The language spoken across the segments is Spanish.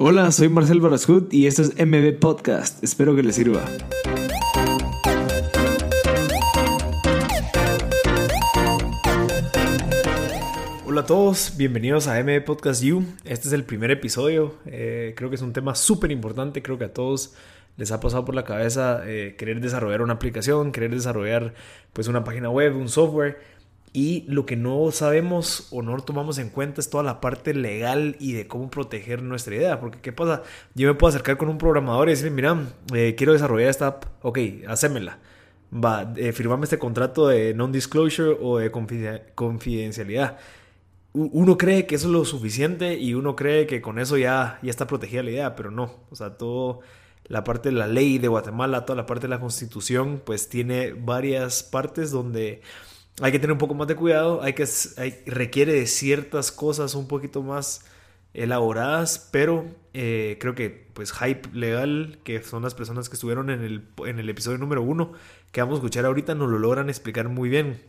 Hola, soy Marcel Barascut y esto es MB Podcast. Espero que les sirva. Hola a todos, bienvenidos a MB Podcast You. Este es el primer episodio. Eh, creo que es un tema súper importante. Creo que a todos les ha pasado por la cabeza eh, querer desarrollar una aplicación, querer desarrollar pues una página web, un software y lo que no sabemos o no tomamos en cuenta es toda la parte legal y de cómo proteger nuestra idea. Porque, ¿qué pasa? Yo me puedo acercar con un programador y decirle, mira, eh, quiero desarrollar esta app. Ok, hacémela. Va, eh, firmame este contrato de non-disclosure o de confidencialidad. Uno cree que eso es lo suficiente y uno cree que con eso ya, ya está protegida la idea, pero no. O sea, todo la parte de la ley de Guatemala, toda la parte de la constitución, pues tiene varias partes donde hay que tener un poco más de cuidado, hay que, requiere de ciertas cosas un poquito más elaboradas, pero eh, creo que pues Hype Legal, que son las personas que estuvieron en el, en el episodio número uno, que vamos a escuchar ahorita, nos lo logran explicar muy bien.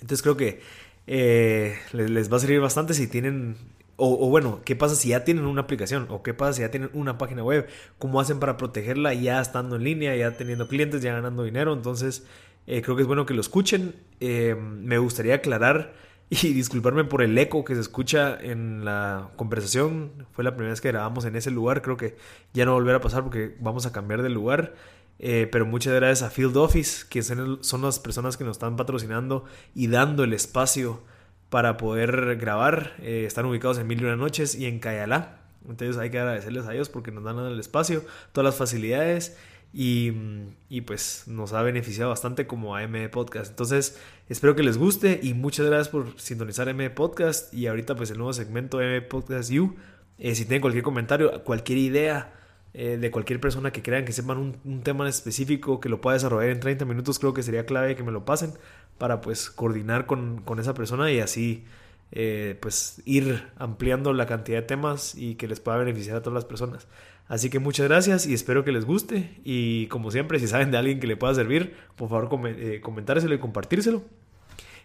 Entonces creo que eh, les, va a servir bastante si tienen o, o, bueno, ¿qué pasa si ya tienen una aplicación? ¿O qué pasa si ya tienen una página web? ¿Cómo hacen para protegerla ya estando en línea, ya teniendo clientes, ya ganando dinero? Entonces, eh, creo que es bueno que lo escuchen. Eh, me gustaría aclarar y disculparme por el eco que se escucha en la conversación. Fue la primera vez que grabamos en ese lugar. Creo que ya no volverá a pasar porque vamos a cambiar de lugar. Eh, pero muchas gracias a Field Office, que son las personas que nos están patrocinando y dando el espacio para poder grabar. están ubicados en Mil y Una Noches y en Cayalá. Entonces hay que agradecerles a ellos porque nos dan el espacio, todas las facilidades y, pues nos ha beneficiado bastante como a M Podcast. Entonces, espero que les guste y muchas gracias por sintonizar M Podcast y ahorita pues el nuevo segmento M Podcast You. Eh, si tienen cualquier comentario, cualquier idea eh, de cualquier persona que crean que sepan un, tema específico que lo pueda desarrollar en 30 minutos, creo que sería clave que me lo pasen para pues coordinar con, con esa persona y así eh, pues ir ampliando la cantidad de temas y que les pueda beneficiar a todas las personas. Así que muchas gracias y espero que les guste. Y como siempre, si saben de alguien que le pueda servir, por favor eh, comentárselo y compartírselo.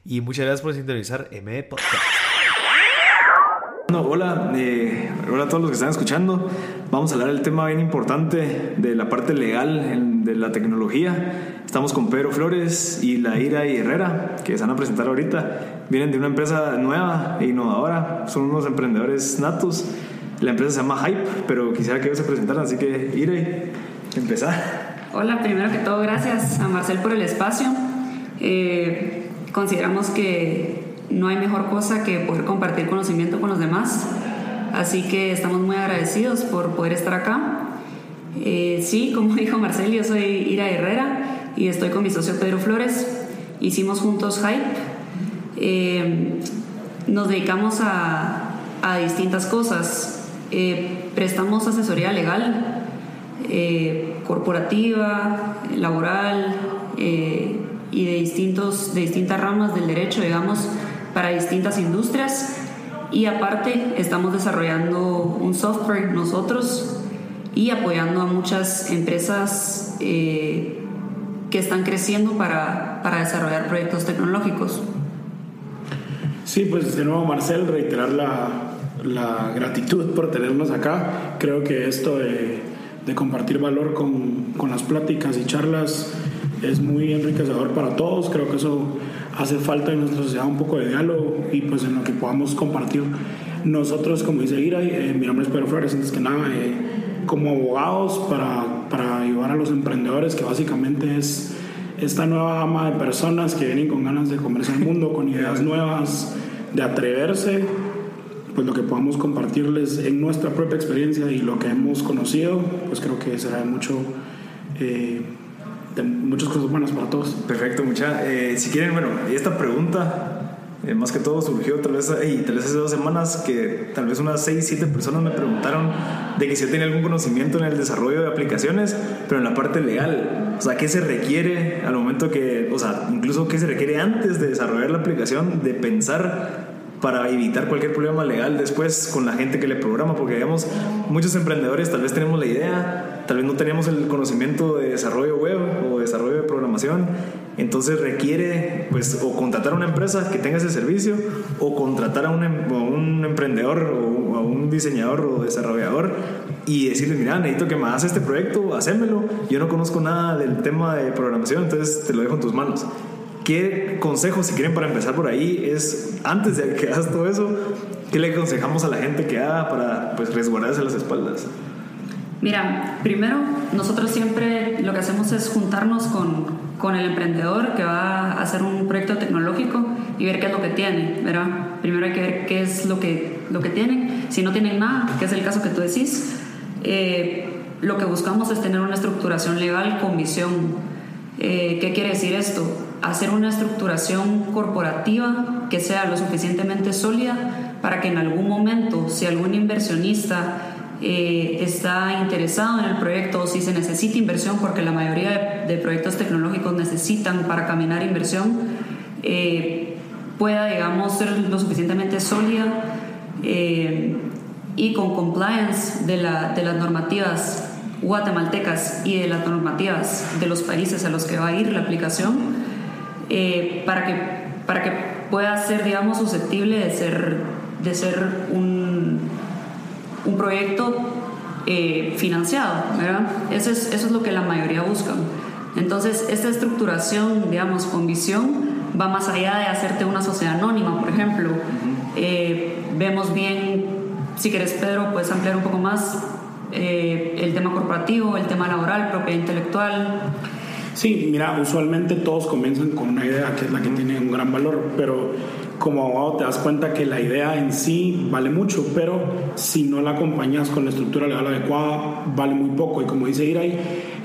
Y muchas gracias por sintonizar M Podcast. hola, eh, hola a todos los que están escuchando. Vamos a hablar del tema bien importante de la parte legal de la tecnología. Estamos con Pedro Flores y la Ira y Herrera, que se van a presentar ahorita. Vienen de una empresa nueva e innovadora. Son unos emprendedores natos la empresa se llama Hype, pero quisiera que ellos se presentaran, así que iré, empezar. Hola, primero que todo, gracias a Marcel por el espacio. Eh, consideramos que no hay mejor cosa que poder compartir conocimiento con los demás, así que estamos muy agradecidos por poder estar acá. Eh, sí, como dijo Marcel, yo soy Ira Herrera y estoy con mi socio Pedro Flores. Hicimos juntos Hype. Eh, nos dedicamos a, a distintas cosas. Eh, prestamos asesoría legal, eh, corporativa, laboral eh, y de, distintos, de distintas ramas del derecho, digamos, para distintas industrias. Y aparte estamos desarrollando un software nosotros y apoyando a muchas empresas que están creciendo para, para desarrollar proyectos tecnológicos. Sí, pues de nuevo Marcel, reiterar la, la gratitud por tenernos acá. Creo que esto de, compartir valor con, con, las pláticas y charlas es muy enriquecedor para todos. Creo que eso hace falta en nuestra sociedad un poco de diálogo y pues en lo que podamos compartir nosotros, como dice Ira, eh, mi nombre es Pedro Flores, antes que nada, eh, como abogados para, para ayudar a los emprendedores, que básicamente es esta nueva gama de personas que vienen con ganas de comerse el mundo, con ideas nuevas, de atreverse pues lo que podamos compartirles en nuestra propia experiencia y lo que hemos conocido, pues creo que será de mucho... Eh, de muchas cosas buenas para todos. Perfecto, mucha. Eh, si quieren, bueno, esta pregunta, eh, más que todo surgió tal vez, tal vez hace dos semanas que tal vez unas 6, 7 personas me preguntaron de que si yo tenía algún conocimiento en el desarrollo de aplicaciones, pero en la parte legal. O sea, ¿qué se requiere al momento que, o sea, incluso qué se requiere antes de desarrollar la aplicación, de pensar para evitar cualquier problema legal después con la gente que le programa, porque digamos, muchos emprendedores tal vez tenemos la idea, tal vez no tenemos el conocimiento de desarrollo web o desarrollo de programación, entonces requiere pues o contratar a una empresa que tenga ese servicio o contratar a un, em, emprendedor o a un diseñador o desarrollador y decirle, mira, necesito que me hagas este proyecto, hacémelo, yo no conozco nada del tema de programación, entonces te lo dejo en tus manos. ¿Qué consejos, si quieren, para empezar por ahí, es antes de que hagas todo eso, qué le aconsejamos a la gente que haga para pues, resguardarse las espaldas? Mira, primero, nosotros siempre lo que hacemos es juntarnos con, con el emprendedor que va a hacer un proyecto tecnológico y ver qué es lo que tiene, ¿verdad? Primero hay que ver qué es lo que, lo que tienen. Si no tienen nada, que es el caso que tú decís, eh, lo que buscamos es tener una estructuración legal con visión. Eh, ¿Qué quiere decir esto? Hacer una estructuración corporativa que sea lo suficientemente sólida para que en algún momento, si algún inversionista eh, está interesado en el proyecto si se necesita inversión, porque la mayoría de, proyectos tecnológicos necesitan para caminar inversión, eh, pueda, digamos, ser lo suficientemente sólida eh, y con compliance de, la, de las normativas guatemaltecas y de las normativas de los países a los que va a ir la aplicación eh, para, que, para que pueda ser, digamos, susceptible de ser, de ser un, un proyecto eh, financiado, ¿verdad? Eso es, eso es lo que la mayoría buscan. Entonces, esta estructuración, digamos, con visión, va más allá de hacerte una sociedad anónima, por ejemplo. Eh, vemos bien, si quieres, Pedro, puedes ampliar un poco más el tema corporativo, el tema laboral, propiedad intelectual. Sí, mira, usualmente todos comienzan con una idea que es la que tiene un gran valor, pero como abogado te das cuenta que la idea en sí vale mucho, pero si no la acompañas con la estructura legal adecuada, vale muy poco. Y como dice Iray,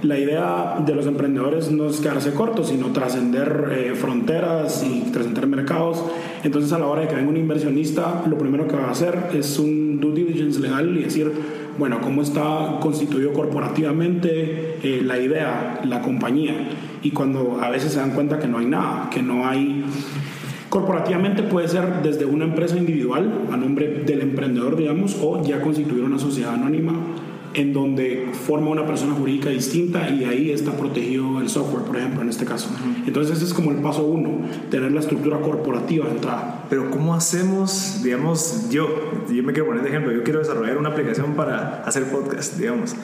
la idea de los emprendedores no es quedarse cortos, sino trascender eh, fronteras y trascender mercados. Entonces, a la hora de que venga un inversionista, lo primero que va a hacer es un legal y decir, bueno, cómo está constituido corporativamente eh, la idea, la compañía. Y cuando a veces se dan cuenta que no hay nada, que no hay... Corporativamente puede ser desde una empresa individual a nombre del emprendedor, digamos, o ya constituir una sociedad anónima en donde forma una persona jurídica distinta y ahí está protegido el software, por ejemplo, en este caso. Entonces ese es como el paso uno, tener la estructura corporativa de entrada. Pero ¿cómo hacemos, digamos, yo, yo me quiero poner de ejemplo, yo quiero desarrollar una aplicación para hacer podcast, digamos.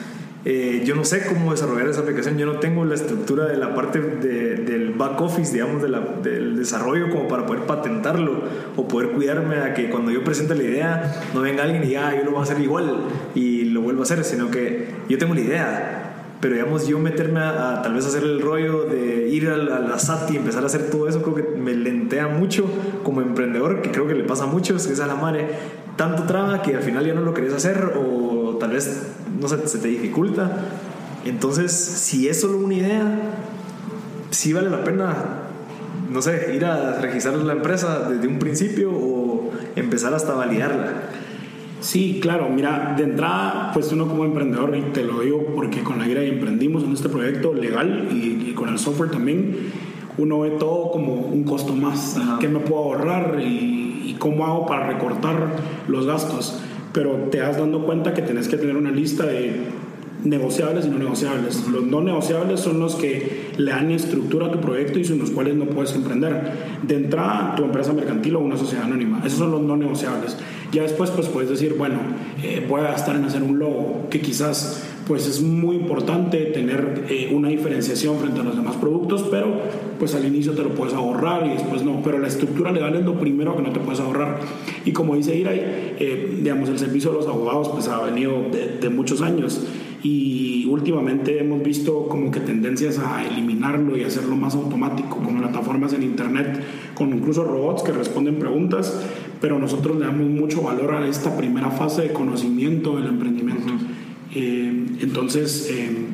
Eh, yo no sé cómo desarrollar esa aplicación, yo no tengo la estructura de la parte del back office, digamos, de la, del desarrollo como para poder patentarlo o poder cuidarme a que cuando yo presente la idea no venga alguien y diga, ah, yo lo voy a hacer igual y lo vuelvo a hacer, sino que yo tengo la idea. Pero digamos, yo meterme a, tal vez hacer el rollo de ir a la, a la SAT y empezar a hacer todo eso, creo que me lentea mucho como emprendedor, que creo que le pasa a muchos, que es a la madre, tanto traba que al final ya no lo querés hacer o tal vez no sé, se te dificulta. Entonces, si es solo una idea, sí vale la pena, no sé, ir a registrar la empresa desde un principio o empezar hasta validarla. Sí, claro, mira, de entrada, pues uno como emprendedor, y te lo digo porque con la IRA emprendimos en este proyecto legal y, con el software también, uno ve todo como un costo más, qué me puedo ahorrar y, y, cómo hago para recortar los gastos pero te das dando cuenta que tenés que tener una lista de negociables y no negociables. Los no negociables son los que le dan estructura a tu proyecto y sin los cuales no puedes emprender. De entrada, tu empresa mercantil o una sociedad anónima. Esos son los no negociables. Ya después, pues puedes decir, bueno, eh, voy a gastar en hacer un logo, que quizás pues es muy importante tener eh, una diferenciación frente a los demás productos, pero pues al inicio te lo puedes ahorrar y después no. Pero la estructura legal es lo primero que no te puedes ahorrar. Y como dice Iray, eh, digamos, el servicio de los abogados pues ha venido de, de muchos años y últimamente hemos visto como que tendencias a eliminarlo y hacerlo más automático, con plataformas en internet, con incluso robots que responden preguntas, pero nosotros le damos mucho valor a esta primera fase de conocimiento del emprendimiento. Eh, entonces, eh,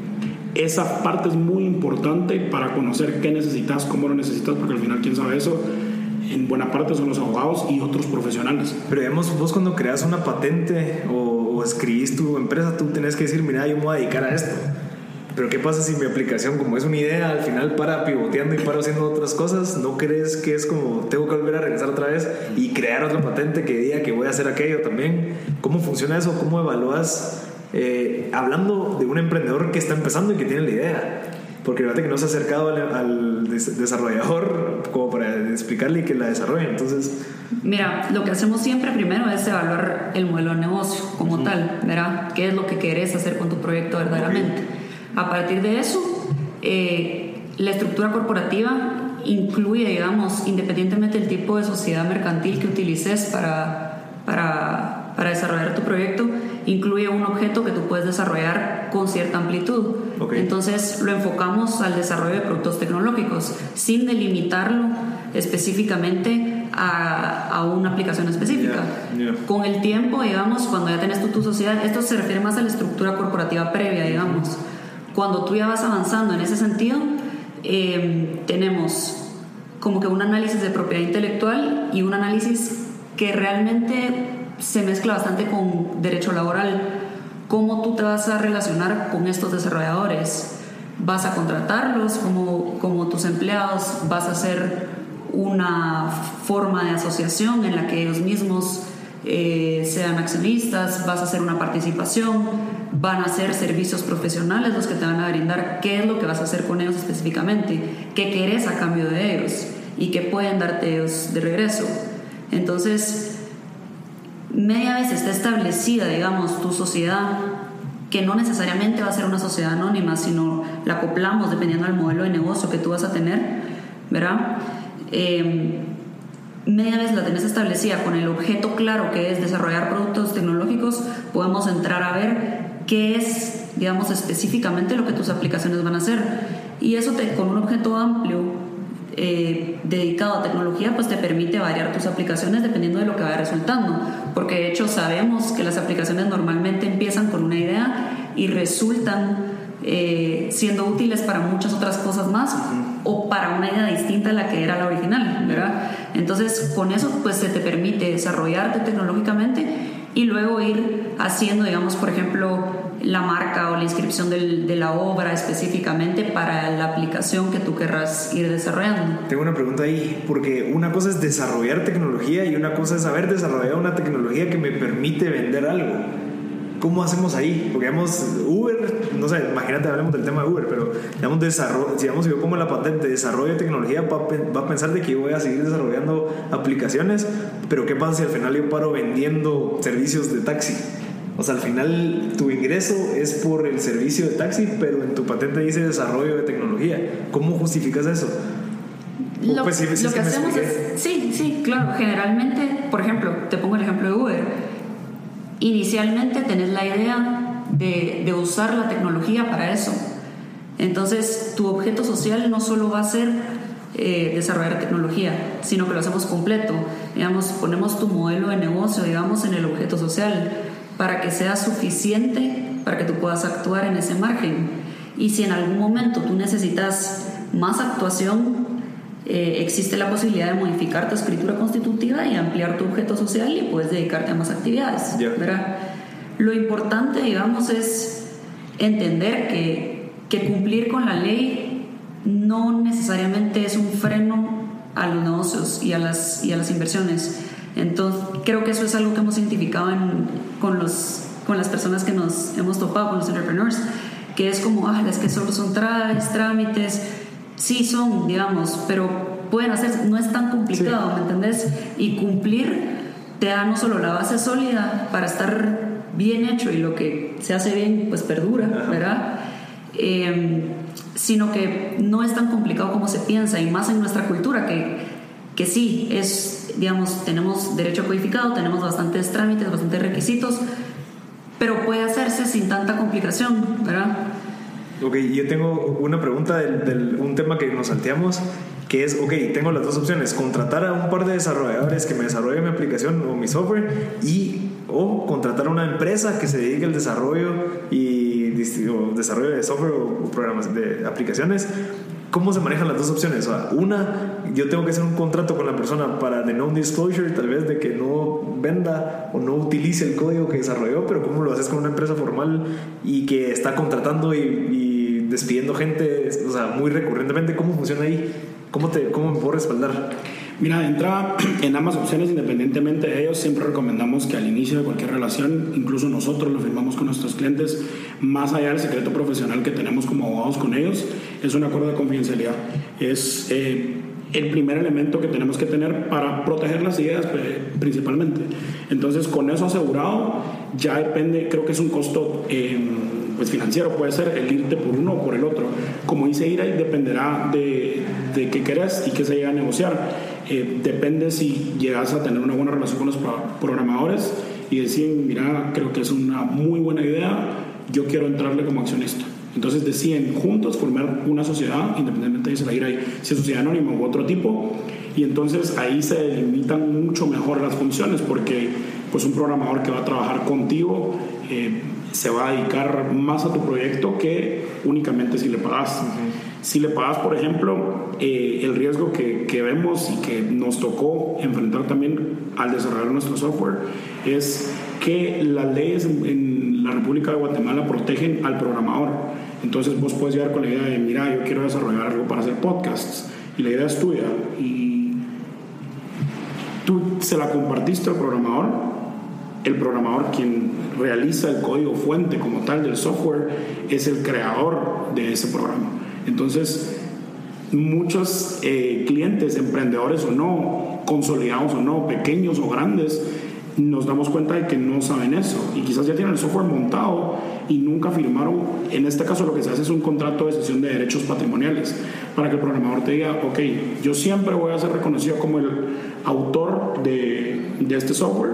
esa parte es muy importante para conocer qué necesitas, cómo lo necesitas, porque al final, ¿quién sabe eso? En buena parte son los abogados y otros profesionales. Pero digamos, vos cuando creas una patente o, o escribís tu empresa, tú tenés que decir, mira, yo me voy a dedicar a esto. Pero ¿qué pasa si mi aplicación, como es una idea, al final para pivoteando y para haciendo otras cosas? ¿No crees que es como tengo que volver a regresar otra vez y crear otra patente que diga que voy a hacer aquello también? ¿Cómo funciona eso? ¿Cómo evalúas? Eh, hablando de un emprendedor que está empezando y que tiene la idea. Porque fíjate que no se ha acercado al, desarrollador como para explicarle que la desarrolle. Entonces. Mira, lo que hacemos siempre primero es evaluar el modelo de negocio como tal, ¿verdad? ¿Qué es lo que querés hacer con tu proyecto verdaderamente? A partir de eso, eh, la estructura corporativa incluye, digamos, independientemente del tipo de sociedad mercantil que utilices para, para, para desarrollar tu proyecto, incluye un objeto que tú puedes desarrollar con cierta amplitud. Entonces lo enfocamos al desarrollo de productos tecnológicos sin delimitarlo específicamente a, a una aplicación específica. Con el tiempo, digamos, cuando ya tienes tu, tu sociedad, esto se refiere más a la estructura corporativa previa, digamos. Cuando tú ya vas avanzando en ese sentido, eh, tenemos como que un análisis de propiedad intelectual y un análisis que realmente se mezcla bastante con derecho laboral. ¿Cómo tú te vas a relacionar con estos desarrolladores? ¿Vas a contratarlos como, como tus empleados? ¿Vas a hacer una forma de asociación en la que ellos mismos eh, sean accionistas? ¿Vas a hacer una participación? van a ser servicios profesionales los que te van a brindar qué es lo que vas a hacer con ellos específicamente, qué querés a cambio de ellos y qué pueden darte ellos de regreso. Entonces, media vez está establecida, digamos, tu sociedad, que no necesariamente va a ser una sociedad anónima, sino la acoplamos dependiendo del modelo de negocio que tú vas a tener, ¿verdad? Eh, media vez la tenés establecida con el objeto claro que es desarrollar productos tecnológicos, podemos entrar a ver qué es, digamos, específicamente lo que tus aplicaciones van a hacer. Y eso te, con un objeto amplio eh, dedicado a tecnología, pues te permite variar tus aplicaciones dependiendo de lo que vaya resultando. Porque de hecho sabemos que las aplicaciones normalmente empiezan con una idea y resultan eh, siendo útiles para muchas otras cosas más o para una idea distinta a la que era la original, ¿verdad? Entonces, con eso, pues se te permite desarrollarte tecnológicamente y luego ir haciendo, digamos, por ejemplo, la marca o la inscripción de la obra específicamente para la aplicación que tú querrás ir desarrollando. Tengo una pregunta ahí, porque una cosa es desarrollar tecnología y una cosa es haber desarrollado una tecnología que me permite vender algo. ¿Cómo hacemos ahí? Porque digamos, Uber, no sé, imagínate, hablemos del tema de Uber, pero digamos, desarrollo, digamos, si yo pongo la patente de desarrollo de tecnología, va, a pensar de que yo voy a seguir desarrollando aplicaciones, pero ¿qué pasa si al final yo paro vendiendo servicios de taxi? O sea, al final tu ingreso es por el servicio de taxi, pero en tu patente dice desarrollo de tecnología. ¿Cómo justificas eso? Lo, pues, lo que, hacemos es, sí, sí, claro, generalmente, por ejemplo, te pongo el ejemplo de Uber Inicialmente tenés la idea de, usar la tecnología para eso. Entonces, tu objeto social no solo va a ser eh, desarrollar tecnología, sino que lo hacemos completo. Digamos, ponemos tu modelo de negocio, digamos, en el objeto social para que sea suficiente para que tú puedas actuar en ese margen. Y si en algún momento tú necesitas más actuación, eh, existe la posibilidad de modificar tu escritura constitutiva y ampliar tu objeto social y puedes dedicarte a más actividades. Lo importante, digamos, es entender que, que cumplir con la ley no necesariamente es un freno a los negocios y a las, y a las inversiones. Entonces, creo que eso es algo que hemos identificado con, los, con las personas que nos hemos topado, con los entrepreneurs, que es como, ah, es que solo son trámites, sí son, digamos, pero pueden hacer, no es tan complicado, ¿me entendés? Y cumplir te da no solo la base sólida para estar bien hecho y lo que se hace bien, pues perdura, ¿verdad? Em, sino que no es tan complicado como se piensa y más en nuestra cultura que, que sí, es, digamos, tenemos derecho codificado, tenemos bastantes trámites, bastantes requisitos, pero puede hacerse sin tanta complicación, ¿verdad? Ok, yo tengo una pregunta del, un tema que nos salteamos, que es, ok, tengo las dos opciones, contratar a un par de desarrolladores que me desarrollen mi aplicación o mi software y o contratar a una empresa que se dedique al desarrollo y desarrollo de software o programas de aplicaciones. ¿Cómo se manejan las dos opciones? O sea, una, yo tengo que hacer un contrato con la persona para de non-disclosure, tal vez de que no venda o no utilice el código que desarrolló, pero ¿cómo lo haces con una empresa formal y que está contratando y despidiendo gente, o sea, muy recurrentemente. ¿Cómo funciona ahí? ¿Cómo, te, cómo me puedo respaldar? Mira, de entrada, en ambas opciones, independientemente de ellos, siempre recomendamos que al inicio de cualquier relación, incluso nosotros lo firmamos con nuestros clientes, más allá del secreto profesional que tenemos como abogados con ellos, es un acuerdo de confidencialidad. Es eh, el primer elemento que tenemos que tener para proteger las ideas eh, principalmente. Entonces, con eso asegurado, ya depende, creo que es un costo eh, pues financiero, puede ser el irte por uno o por el otro. Como dice Ira, dependerá de, de qué querés y qué se llega a negociar. Eh, depende si llegas a tener una buena relación con los programadores y deciden, mira, creo que es una muy buena idea, yo quiero entrarle como accionista. Entonces deciden juntos formar una sociedad, independientemente de si la IRA si es sociedad anónima u otro tipo, y entonces ahí se delimitan mucho mejor las funciones, porque pues un programador que va a trabajar contigo eh, se va a dedicar más a tu proyecto que únicamente si le pagas. Si le pagas, por ejemplo, eh, el riesgo que, que, vemos y que nos tocó enfrentar también al desarrollar nuestro software es que las leyes en la República de Guatemala protegen al programador. Entonces vos puedes llegar con la idea de, mira, yo quiero desarrollar algo para hacer podcasts y la idea es tuya y tú se la compartiste al programador, el programador quien realiza el código fuente como tal del software es el creador de ese programa. Entonces, muchos eh, clientes, emprendedores o no, consolidados o no, pequeños o grandes, nos damos cuenta de que no saben eso y quizás ya tienen el software montado y nunca firmaron. En este caso lo que se hace es un contrato de cesión de derechos patrimoniales para que el programador te diga, ok, yo siempre voy a ser reconocido como el autor de, de este software,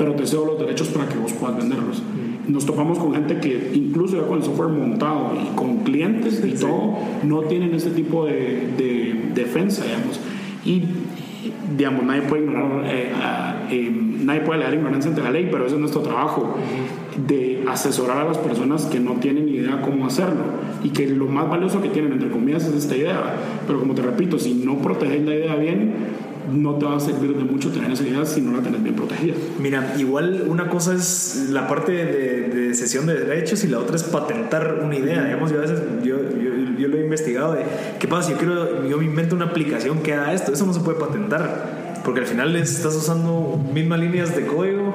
pero te cedo los derechos para que vos puedas venderlos nos topamos con gente que incluso ya con el software montado y con clientes y todo, no tienen ese tipo de, de, defensa, digamos. Y, digamos, nadie puede ignorar, eh, eh, nadie puede leer ignorancia ante la ley, pero ese es nuestro trabajo, de asesorar a las personas que no tienen idea cómo hacerlo y que lo más valioso que tienen, entre comillas, es esta idea. Pero como te repito, si no proteges la idea bien, no te va a servir de mucho tener esa idea si no la tenés bien protegida. Mira, igual una cosa es la parte de, de cesión de derechos y la otra es patentar una idea. Digamos, yo a veces yo, yo, lo he investigado de qué pasa si yo, quiero, yo me invento una aplicación que haga esto. Eso no se puede patentar porque al final estás usando mismas líneas de código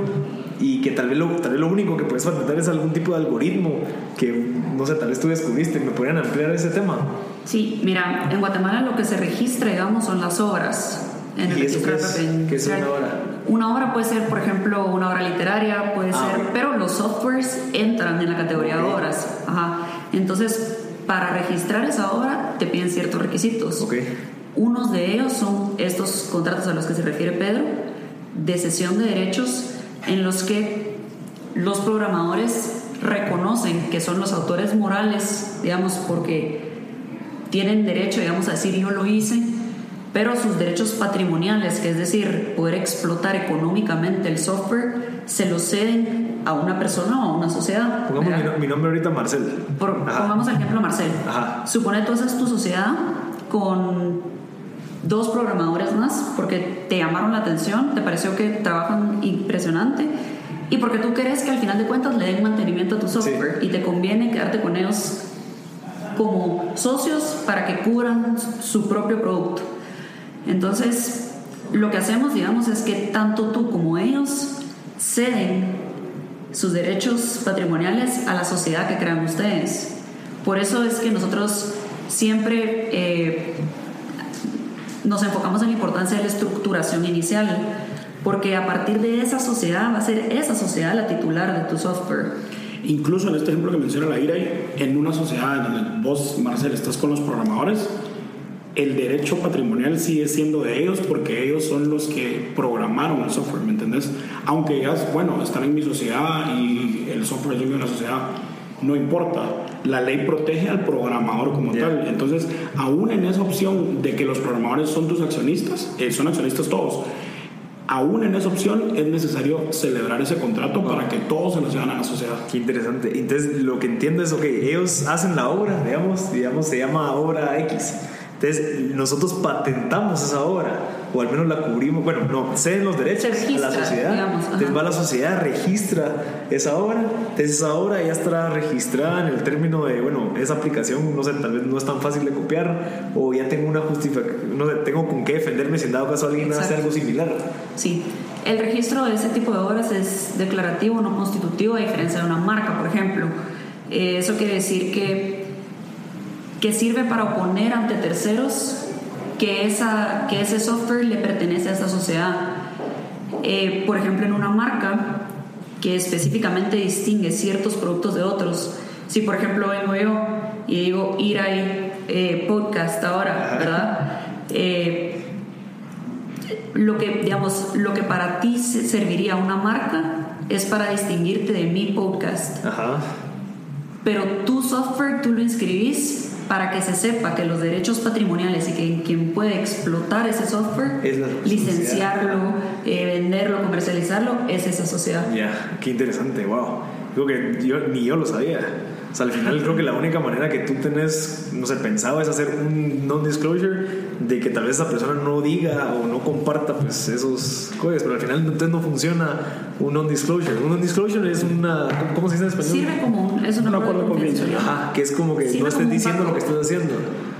y que tal vez, lo, tal vez lo único que puedes patentar es algún tipo de algoritmo que, no sé, tal vez tú descubriste. ¿Me podrían ampliar ese tema? Sí, mira, en Guatemala lo que se registra, digamos, son las obras en el registro ¿Qué es una obra? Una obra puede ser, por ejemplo, una obra literaria, puede ah, ser, pero los softwares entran en la categoría de obras. Ajá. Entonces, para registrar esa obra te piden ciertos requisitos. Okay. Unos de ellos son estos contratos a los que se refiere Pedro, de cesión de derechos, en los que los programadores reconocen que son los autores morales, digamos, porque tienen derecho, digamos, a decir yo lo hice, pero sus derechos patrimoniales, que es decir, poder explotar económicamente el software, se lo ceden a una persona o a una sociedad. Pongamos mi, nombre ahorita Marcel. pongamos el ejemplo Marcel. Ajá. Supone tú haces tu sociedad con dos programadores más porque te llamaron la atención, te pareció que trabajan impresionante y porque tú quieres que al final de cuentas le den mantenimiento a tu software y te conviene quedarte con ellos como socios para que cubran su propio producto. Entonces, lo que hacemos, digamos, es que tanto tú como ellos ceden sus derechos patrimoniales a la sociedad que crean ustedes. Por eso es que nosotros siempre eh, nos enfocamos en la importancia de la estructuración inicial, porque a partir de esa sociedad va a ser esa sociedad la titular de tu software. Incluso en este ejemplo que menciona la IRA, en una sociedad donde vos, Marcel, estás con los programadores, el derecho patrimonial sigue siendo de ellos porque ellos son los que programaron el software, ¿me entendés? Aunque ellas, bueno, están en mi sociedad y el software es de la sociedad, no importa. La ley protege al programador como tal. Entonces, aún en esa opción de que los programadores son tus accionistas, eh, son accionistas todos, aún en esa opción es necesario celebrar ese contrato para que todos se lo lleven a la sociedad. Qué interesante. Entonces, lo que entiendo es, ok, ellos hacen la obra, digamos, digamos, se llama obra X entonces, nosotros patentamos esa obra. o al menos la cubrimos, bueno, no, ceden los derechos a la sociedad, entonces va la sociedad, registra esa obra, entonces esa obra ya estará registrada en el término de, bueno, esa aplicación, no sé, tal vez no es tan fácil de copiar, o ya tengo una justificación, no sé, tengo con qué defenderme si en dado caso alguien hace algo similar. Sí. El registro de ese tipo de obras es declarativo, no constitutivo, a diferencia de una marca, por ejemplo. Eh, eso quiere decir que, que sirve para oponer ante terceros que, esa, que ese software le pertenece a esa sociedad. Eh, por ejemplo, en una marca que específicamente distingue ciertos productos de otros. Si, por ejemplo, vengo yo y digo ir ahí eh, podcast ahora, ¿verdad? lo que, digamos, lo que para ti serviría una marca es para distinguirte de mi podcast. Ajá. Pero tu software tú lo inscribís para que se sepa que los derechos patrimoniales y que quien puede explotar ese software, licenciarlo, eh, venderlo, comercializarlo, es esa sociedad. Ya, qué interesante, wow. Digo que yo, ni yo lo sabía. O sea, al final creo que la única manera que tú tenés, no sé, pensado es hacer un non-disclosure de que tal vez esa persona no diga o no comparta pues esos códigos, pero al final entonces no funciona un non-disclosure. Un non-disclosure es una, ¿cómo se dice en español? Sirve como un, es un, acuerdo confidencial. Ajá, que es como que no estés diciendo lo que estás haciendo.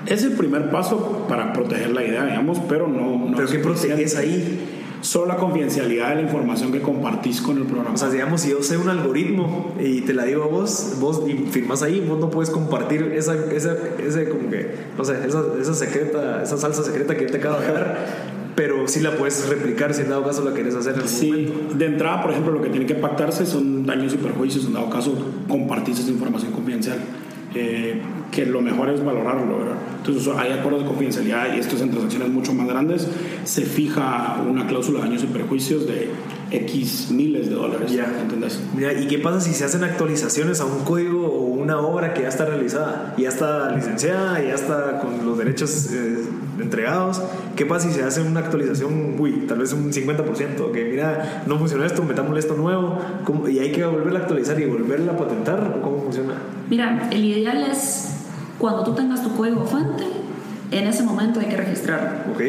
Es el primer paso para proteger la idea, digamos, pero no... no ¿Pero qué proteges ahí? Solo la confidencialidad de la información que compartís con el programa. O sea, digamos, si yo sé un algoritmo y te la digo a vos, vos firmas ahí, vos no puedes compartir esa, esa, ese, como que, no sé, esa, esa secreta, esa salsa secreta que te acabo de dar pero sí la puedes replicar si en dado caso la quieres hacer en algún sí, De entrada, por ejemplo, lo que tiene que pactarse son daños y perjuicios, en dado caso compartís esa información confidencial. Eh, que lo mejor es valorarlo, ¿verdad? Entonces hay acuerdos de confidencialidad y esto es en transacciones mucho más grandes, se fija una cláusula de daños y perjuicios de X miles de dólares. Ya, ¿entendés? ¿y qué pasa si se hacen actualizaciones a un código o una obra que ya está realizada, ya está licenciada, ya está con los derechos eh, entregados? ¿Qué pasa si se hace una actualización, uy, tal vez un 50%, que mira, no funcionó esto, metámosle esto nuevo, y hay que volverla a actualizar y volverla a patentar? ¿Cómo funciona? Mira, el ideal es cuando tú tengas tu código fuente, en ese momento hay que registrarlo. Ok.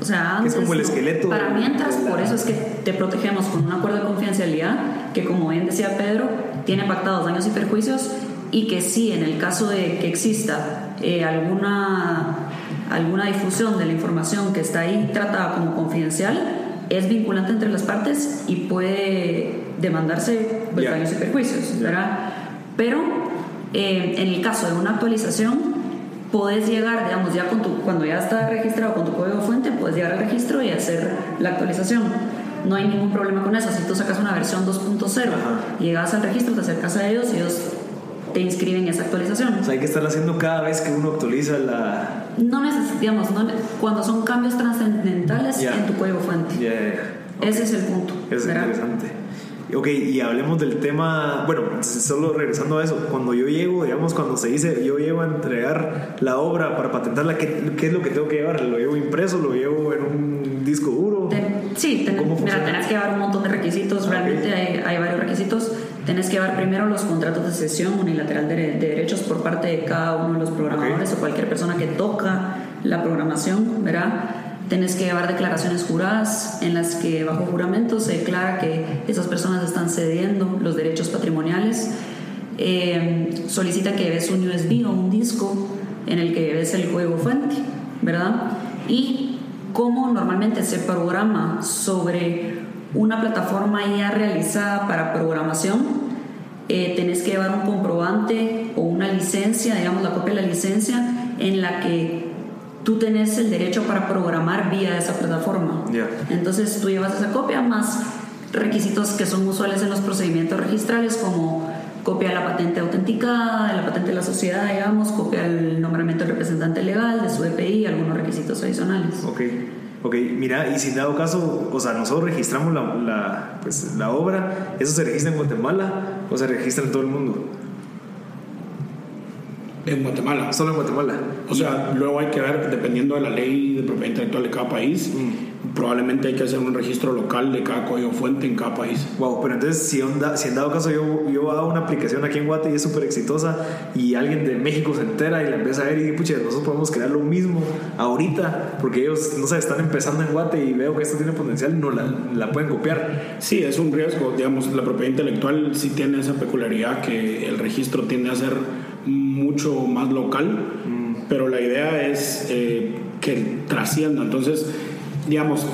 O sea, antes, es como el esqueleto. Para mientras, por eso es que te protegemos con un acuerdo de confidencialidad que, como bien decía Pedro, tiene pactados daños y perjuicios y que sí, en el caso de que exista eh, alguna, alguna difusión de la información que está ahí tratada como confidencial, es vinculante entre las partes y puede demandarse pues, daños y perjuicios, ¿verdad? Pero eh, en el caso de una actualización, puedes llegar, digamos, ya con tu, cuando ya está registrado con tu código fuente, puedes llegar al registro y hacer la actualización. No hay ningún problema con eso. Si tú sacas una versión 2.0, llegas al registro, te acercas a ellos y ellos te inscriben esa actualización. O sea, hay que estar haciendo cada vez que uno actualiza la... No necesitamos, cuando son cambios trascendentales en tu código fuente. Ese es el punto. Es interesante. Ok, y hablemos del tema, bueno, solo regresando a eso, cuando yo llego, digamos, cuando se dice yo llego a entregar la obra para patentarla, ¿qué, qué es lo que tengo que llevar? ¿Lo llevo impreso? ¿Lo llevo en un disco duro? sí, mira, tenés que llevar un montón de requisitos, realmente hay, hay, varios requisitos. Tenés que llevar primero los contratos de sesión unilateral de, de derechos por parte de cada uno de los programadores o cualquier persona que toca la programación, ¿verdad? Tienes que llevar declaraciones juradas en las que bajo juramento se declara que esas personas están cediendo los derechos patrimoniales. Eh, solicita que ves un USB o un disco en el que ves el juego fuente, ¿verdad? Y cómo normalmente se programa sobre una plataforma ya realizada para programación, eh, tenés que llevar un comprobante o una licencia, digamos la copia de la licencia, en la que tú tenés el derecho para programar vía esa plataforma. Entonces tú llevas esa copia más requisitos que son usuales en los procedimientos registrales como copia de la patente autenticada, de la patente de la sociedad, digamos, copia del nombramiento del representante legal, de su EPI, algunos requisitos adicionales. Ok, ok, mira, y si dado caso, o sea, nosotros registramos la, la, pues, la obra, ¿eso se registra en Guatemala o se registra en todo el mundo? En Guatemala. Solo en Guatemala. O sea, luego hay que ver, dependiendo de la ley de propiedad intelectual de cada país, mm. probablemente hay que hacer un registro local de cada código fuente en cada país. Wow, pero entonces si, onda, si en dado caso yo, yo hago una aplicación aquí en Guate y es súper exitosa y alguien de México se entera y la empieza a ver y dice, pucha, nosotros podemos crear lo mismo ahorita porque ellos, no sé, están empezando en Guate y veo que esto tiene potencial, no la, la pueden copiar. Sí, es un riesgo, digamos, la propiedad intelectual sí tiene esa peculiaridad que el registro tiende a ser mucho más local, mm. pero la idea es eh, que trascienda. Entonces, digamos,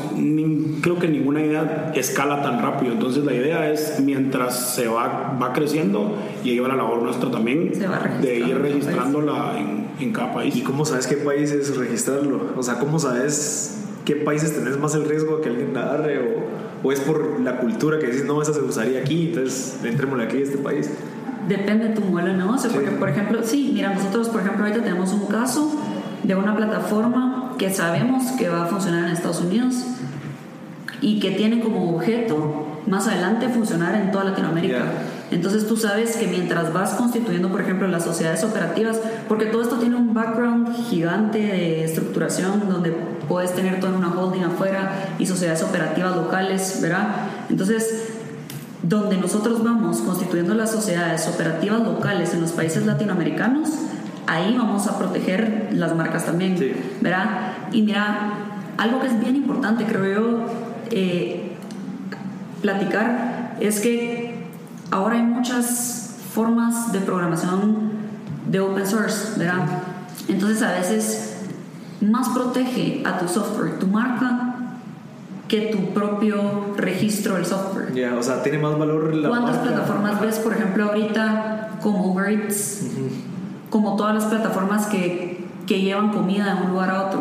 creo que ninguna idea escala tan rápido. Entonces la idea es, mientras se va, va creciendo, y ahí va la labor nuestra también, de ir registrándola en, en, cada país. ¿Y cómo sabes qué países registrarlo? O sea, ¿cómo sabes qué países tenés más el riesgo de que alguien la agarre? O, o, es por la cultura que dices, no, esa se usaría aquí, entonces entrémosle aquí a este país? Depende de tu modelo de negocio, porque por ejemplo, sí, mira, nosotros por ejemplo ahorita tenemos un caso de una plataforma que sabemos que va a funcionar en Estados Unidos y que tiene como objeto más adelante funcionar en toda Latinoamérica. Entonces tú sabes que mientras vas constituyendo, por ejemplo, las sociedades operativas, porque todo esto tiene un background gigante de estructuración donde puedes tener toda una holding afuera y sociedades operativas locales, ¿verdad? Entonces, donde nosotros vamos constituyendo las sociedades operativas locales en los países latinoamericanos, ahí vamos a proteger las marcas también, ¿verdad? Y mira, algo que es bien importante, creo yo, eh, platicar, es que ahora hay muchas formas de programación de open source, ¿verdad? Entonces a veces más protege a tu software, tu marca, que tu propio registro del software. Ya, o sea, tiene más valor la ¿Cuántas plataformas ves, por ejemplo, ahorita como Uber Eats? como todas las plataformas que, que llevan comida de un lugar a otro.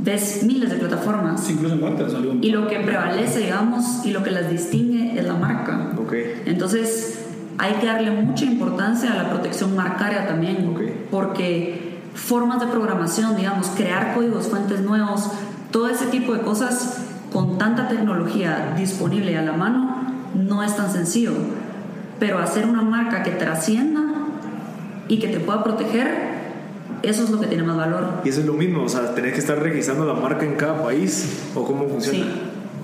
Ves miles de plataformas. incluso en Y lo que prevalece, digamos, y lo que las distingue es la marca. Okay. Entonces, hay que darle mucha importancia a la protección marcaria también. Porque formas de programación, digamos, crear códigos fuentes nuevos, todo ese tipo de cosas con tanta tecnología disponible a la mano no es tan sencillo. Pero hacer una marca que trascienda y que te pueda proteger, eso es lo que tiene más valor. Y eso es lo mismo, o sea, tenés que estar registrando la marca en cada país o cómo funciona. Sí.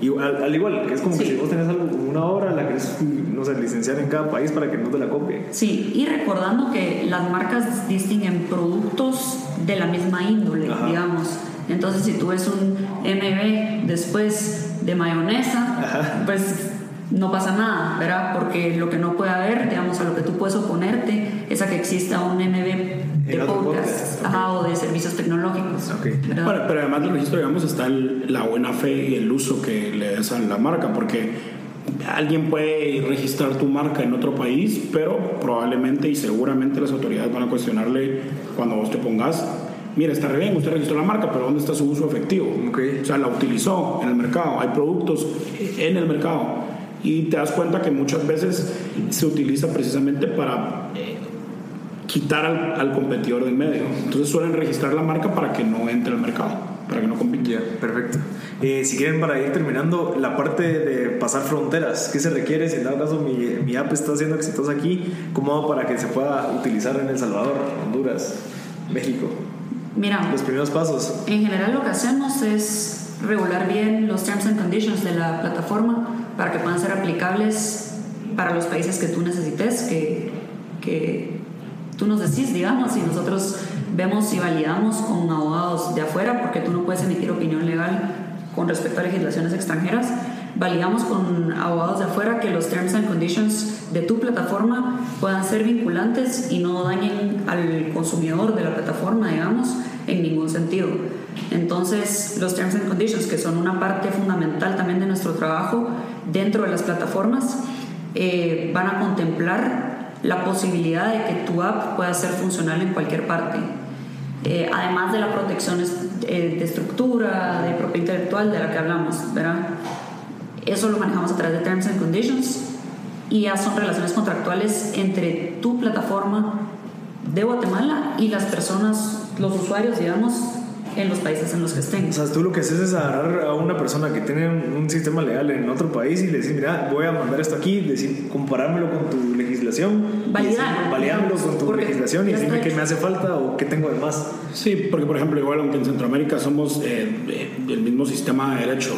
Y al, igual, que es como que si vos tenés algo una obra, la querés, no sé, licenciar en cada país para que no te la copie. Sí, y recordando que las marcas distinguen productos de la misma índole, digamos. Entonces, si tú ves un MB después de mayonesa, pues no pasa nada, ¿verdad? Porque lo que no puede haber, digamos, a lo que tú puedes oponerte es a que exista un MB de podcast, o de servicios tecnológicos. Bueno, pero además del registro, digamos, está la buena fe y el uso que le das a la marca, porque alguien puede registrar tu marca en otro país, pero probablemente y seguramente las autoridades van a cuestionarle cuando vos te pongas mira, está re bien, usted registró la marca, pero ¿dónde está su uso efectivo? O sea, la utilizó en el mercado, hay productos en el mercado y te das cuenta que muchas veces se utiliza precisamente para eh, quitar al, competidor del medio. Entonces suelen registrar la marca para que no entre al mercado, para que no compita. perfecto. Eh, si quieren, para ir terminando, la parte de pasar fronteras, ¿qué se requiere? Si en dado caso mi, mi app está siendo exitosa aquí, ¿cómo hago para que se pueda utilizar en El Salvador, Honduras, México? Mira, los primeros pasos. En general lo que hacemos es regular bien los terms and conditions de la plataforma para que puedan ser aplicables para los países que tú necesites, que, que tú nos decís, digamos, y nosotros vemos y validamos con abogados de afuera, porque tú no puedes emitir opinión legal con respecto a legislaciones extranjeras, validamos con abogados de afuera que los terms and conditions de tu plataforma puedan ser vinculantes y no dañen al consumidor de la plataforma, digamos, en ningún sentido. Entonces, los terms and conditions, que son una parte fundamental también de nuestro trabajo dentro de las plataformas, eh, van a contemplar la posibilidad de que tu app pueda ser funcional en cualquier parte. Eh, además de la protección eh, de estructura, de propiedad intelectual de la que hablamos, ¿verdad? Eso lo manejamos a través de Terms and Conditions y ya son relaciones contractuales entre tu plataforma de Guatemala y las personas, los usuarios, digamos, en los países en los que estén. O sea, tú lo que haces es agarrar a una persona que tiene un, sistema legal en otro país y le decir, mira, voy a mandar esto aquí, decir, comparármelo con tu legislación. Validar. Validarlo con tu legislación y decirme qué me hace falta o qué tengo de más. Sí, porque por ejemplo, igual aunque en Centroamérica somos eh, eh, el mismo sistema de derecho,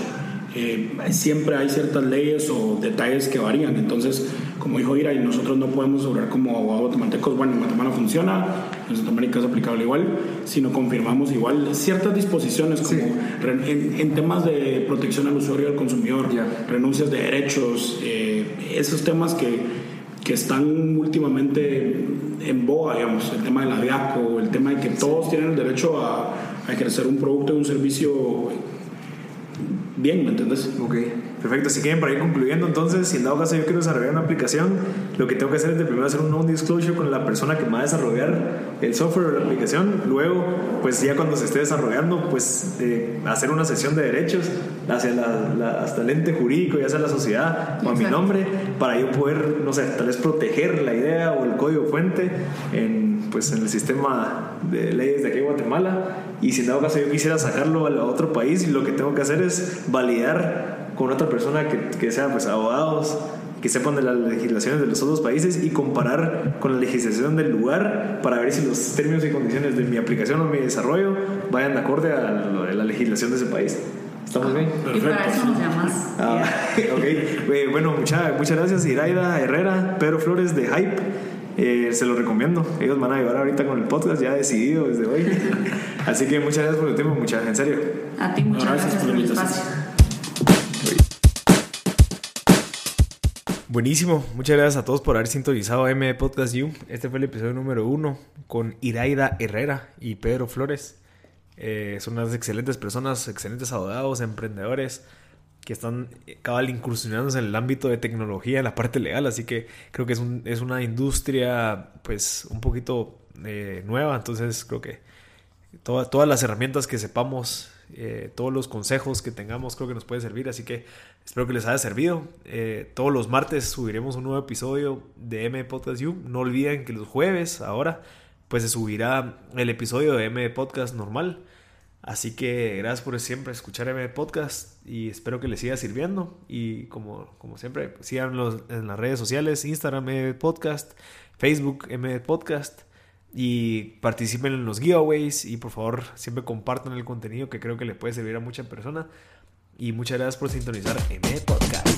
eh, siempre hay ciertas leyes o detalles que varían. Entonces, como dijo Ira, y nosotros no podemos obrar como abogados guatemaltecos, bueno, en Guatemala funciona, en Centroamérica es aplicable igual, sino confirmamos igual ciertas disposiciones como en, temas de protección al usuario y al consumidor, renuncias de derechos, eh, esos temas que, que están últimamente en boga, digamos, el tema de la DIACO, el tema de que todos tienen el derecho a, a ejercer un producto y un servicio bien, ¿me entiendes? Ok, perfecto. Si quieren para ir concluyendo, entonces, si en dado caso yo quiero desarrollar una aplicación, lo que tengo que hacer es de primero hacer un non-disclosure con la persona que me va a desarrollar el software o la aplicación. Luego, pues ya cuando se esté desarrollando, pues eh, hacer una sesión de derechos hacia la, hasta el ente jurídico, ya sea la sociedad o a mi nombre, para yo poder, no sé, tal vez proteger la idea o el código fuente en, pues, en el sistema de leyes de aquí en Guatemala y si en dado caso yo quisiera sacarlo a otro país, lo que tengo que hacer es validar con otra persona que, que sean pues abogados, que sepan de las legislaciones de los otros países y comparar con la legislación del lugar para ver si los términos y condiciones de mi aplicación o mi desarrollo vayan de acorde a la legislación de ese país. ¿Estamos bien? Y para eso nos llamas. Ah, ok. Eh, bueno, muchas muchas gracias, Iraida Herrera, Pedro Flores de Hype. Eh, se lo recomiendo. Ellos van a llevar ahorita con el podcast ya decidido desde hoy. Así que muchas gracias por el tiempo, muchas en serio. A ti muchas gracias, por el espacio. Buenísimo, muchas gracias a todos por haber sintonizado M Podcast You. Este fue el episodio número uno con Iraida Herrera y Pedro Flores. Eh, son unas excelentes personas, excelentes abogados, emprendedores que están eh, cabal incursionándose en el ámbito de tecnología, en la parte legal, así que creo que es, un, es una industria pues un poquito eh, nueva, entonces creo que todas las herramientas que sepamos, eh, todos los consejos que tengamos creo que nos puede servir, así que espero que les haya servido. todos los martes subiremos un nuevo episodio de M Podcast You, no olviden que los jueves ahora pues se subirá el episodio de M Podcast normal. Así que gracias por siempre escuchar M Podcast y espero que les siga sirviendo. Y como, como siempre, síganos en las redes sociales, Instagram M Podcast, Facebook M Podcast y participen en los giveaways y por favor siempre compartan el contenido que creo que le puede servir a mucha persona. Y muchas gracias por sintonizar M Podcast.